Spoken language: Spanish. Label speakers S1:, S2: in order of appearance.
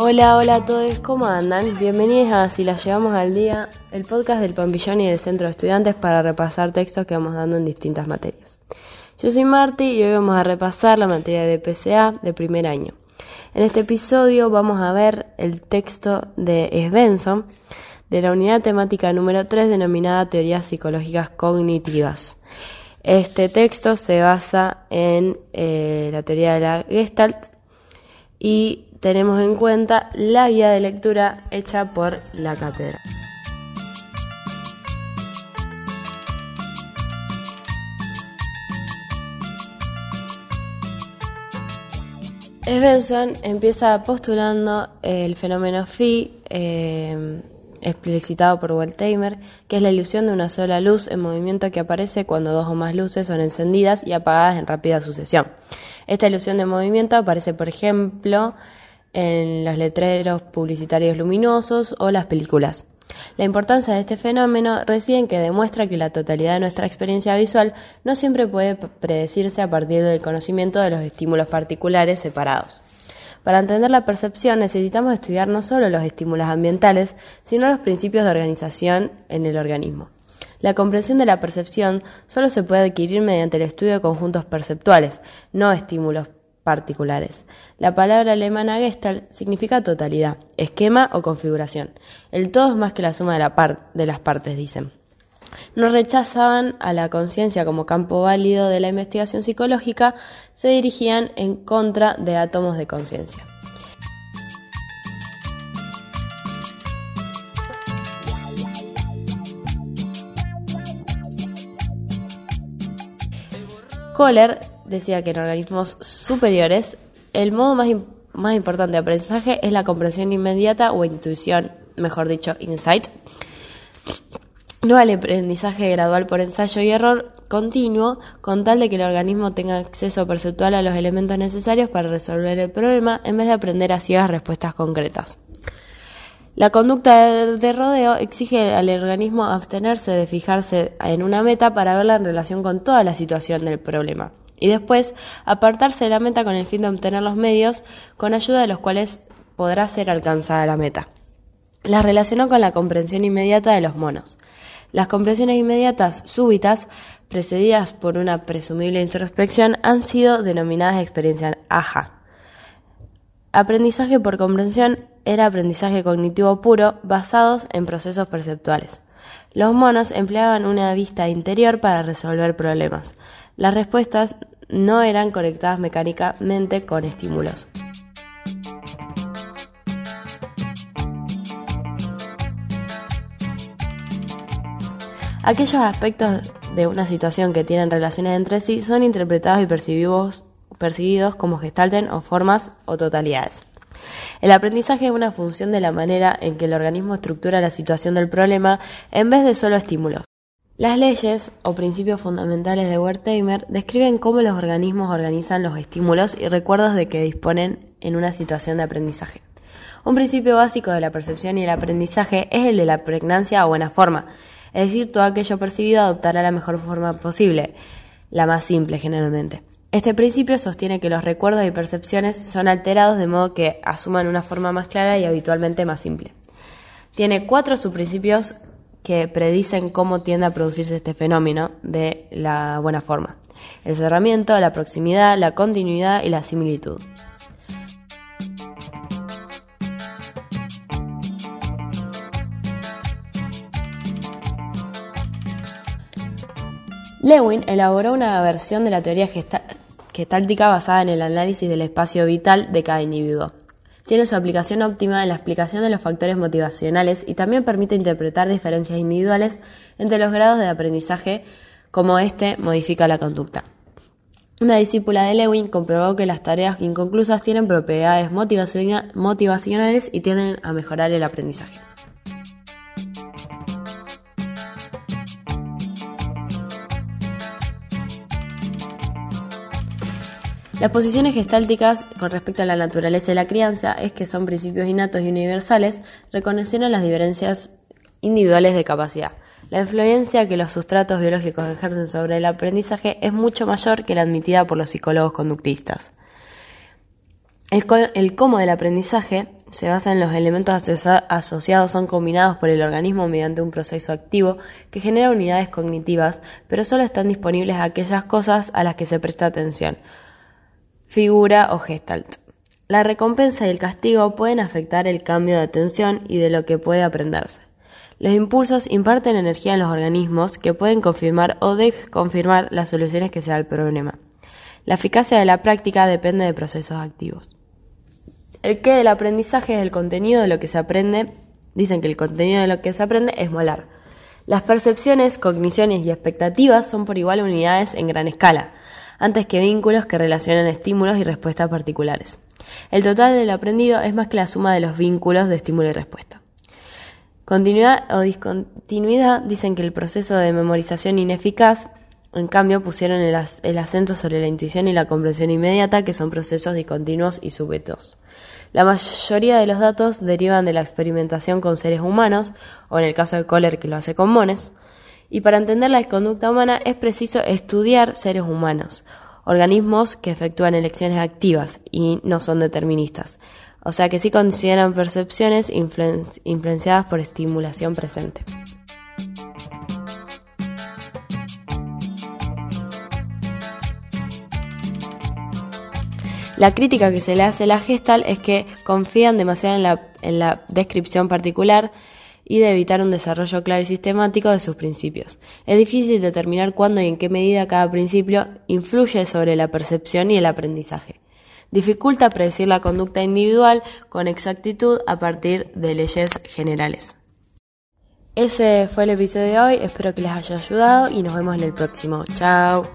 S1: Hola, hola a todos, ¿cómo andan? Bienvenidos a Si la llevamos al día, el podcast del Pampillón y del Centro de Estudiantes para repasar textos que vamos dando en distintas materias. Yo soy Marti y hoy vamos a repasar la materia de PCA de primer año. En este episodio vamos a ver el texto de Svensson de la unidad temática número 3 denominada Teorías Psicológicas Cognitivas. Este texto se basa en eh, la teoría de la Gestalt y tenemos en cuenta la guía de lectura hecha por la cátedra. Svensson empieza postulando el fenómeno phi eh, explicitado por Wertheimer, que es la ilusión de una sola luz en movimiento que aparece cuando dos o más luces son encendidas y apagadas en rápida sucesión. Esta ilusión de movimiento aparece, por ejemplo, en los letreros publicitarios luminosos o las películas. La importancia de este fenómeno reside en que demuestra que la totalidad de nuestra experiencia visual no siempre puede predecirse a partir del conocimiento de los estímulos particulares separados. Para entender la percepción necesitamos estudiar no solo los estímulos ambientales, sino los principios de organización en el organismo. La comprensión de la percepción solo se puede adquirir mediante el estudio de conjuntos perceptuales, no estímulos particulares. La palabra alemana Gestalt significa totalidad, esquema o configuración. El todo es más que la suma de, la de las partes, dicen. No rechazaban a la conciencia como campo válido de la investigación psicológica, se dirigían en contra de átomos de conciencia. Kohler decía que en organismos superiores el modo más, más importante de aprendizaje es la comprensión inmediata o intuición, mejor dicho, insight. No el aprendizaje gradual por ensayo y error continuo, con tal de que el organismo tenga acceso perceptual a los elementos necesarios para resolver el problema, en vez de aprender a ciegas respuestas concretas. La conducta de rodeo exige al organismo abstenerse de fijarse en una meta para verla en relación con toda la situación del problema y después apartarse de la meta con el fin de obtener los medios con ayuda de los cuales podrá ser alcanzada la meta. La relacionó con la comprensión inmediata de los monos. Las comprensiones inmediatas súbitas, precedidas por una presumible introspección, han sido denominadas experiencias AHA. Aprendizaje por comprensión era aprendizaje cognitivo puro basados en procesos perceptuales. Los monos empleaban una vista interior para resolver problemas. Las respuestas no eran conectadas mecánicamente con estímulos. Aquellos aspectos de una situación que tienen relaciones entre sí son interpretados y percibidos, como gestalten o formas o totalidades. El aprendizaje es una función de la manera en que el organismo estructura la situación del problema en vez de solo estímulos. Las leyes o principios fundamentales de Wertheimer describen cómo los organismos organizan los estímulos y recuerdos de que disponen en una situación de aprendizaje. Un principio básico de la percepción y el aprendizaje es el de la pregnancia o buena forma, es decir, todo aquello percibido adoptará la mejor forma posible, la más simple generalmente. Este principio sostiene que los recuerdos y percepciones son alterados de modo que asuman una forma más clara y habitualmente más simple. Tiene cuatro subprincipios que predicen cómo tiende a producirse este fenómeno de la buena forma. El cerramiento, la proximidad, la continuidad y la similitud. Lewin elaboró una versión de la teoría gestáltica basada en el análisis del espacio vital de cada individuo tiene su aplicación óptima en la explicación de los factores motivacionales y también permite interpretar diferencias individuales entre los grados de aprendizaje, como éste modifica la conducta. Una discípula de Lewin comprobó que las tareas inconclusas tienen propiedades motivacionales y tienden a mejorar el aprendizaje. Las posiciones gestálticas con respecto a la naturaleza de la crianza es que son principios innatos y universales, reconociendo las diferencias individuales de capacidad. La influencia que los sustratos biológicos ejercen sobre el aprendizaje es mucho mayor que la admitida por los psicólogos conductistas. El, cómo del aprendizaje se basa en los elementos asociados son combinados por el organismo mediante un proceso activo que genera unidades cognitivas, pero solo están disponibles aquellas cosas a las que se presta atención. Figura o gestalt. La recompensa y el castigo pueden afectar el cambio de atención y de lo que puede aprenderse. Los impulsos imparten energía en los organismos que pueden confirmar o desconfirmar las soluciones que se da el problema. La eficacia de la práctica depende de procesos activos. El que del aprendizaje es el contenido de lo que se aprende. Dicen que el contenido de lo que se aprende es molar. Las percepciones, cogniciones y expectativas son por igual unidades en gran escala, antes que vínculos que relacionan estímulos y respuestas particulares. El total del aprendido es más que la suma de los vínculos de estímulo y respuesta. Continuidad o discontinuidad dicen que el proceso de memorización ineficaz, en cambio, pusieron el, acento sobre la intuición y la comprensión inmediata, que son procesos discontinuos y súbitos. La mayoría de los datos derivan de la experimentación con seres humanos, o en el caso de Kohler que lo hace con mones, y para entender la conducta humana es preciso estudiar seres humanos, organismos que efectúan elecciones activas y no son deterministas, o sea que sí consideran percepciones influenciadas por estimulación presente. La crítica que se le hace a la Gestal es que confían demasiado en la, en la descripción particular y de evitar un desarrollo claro y sistemático de sus principios. Es difícil determinar cuándo y en qué medida cada principio influye sobre la percepción y el aprendizaje. Dificulta predecir la conducta individual con exactitud a partir de leyes generales. Ese fue el episodio de hoy, espero que les haya ayudado y nos vemos en el próximo. Chao.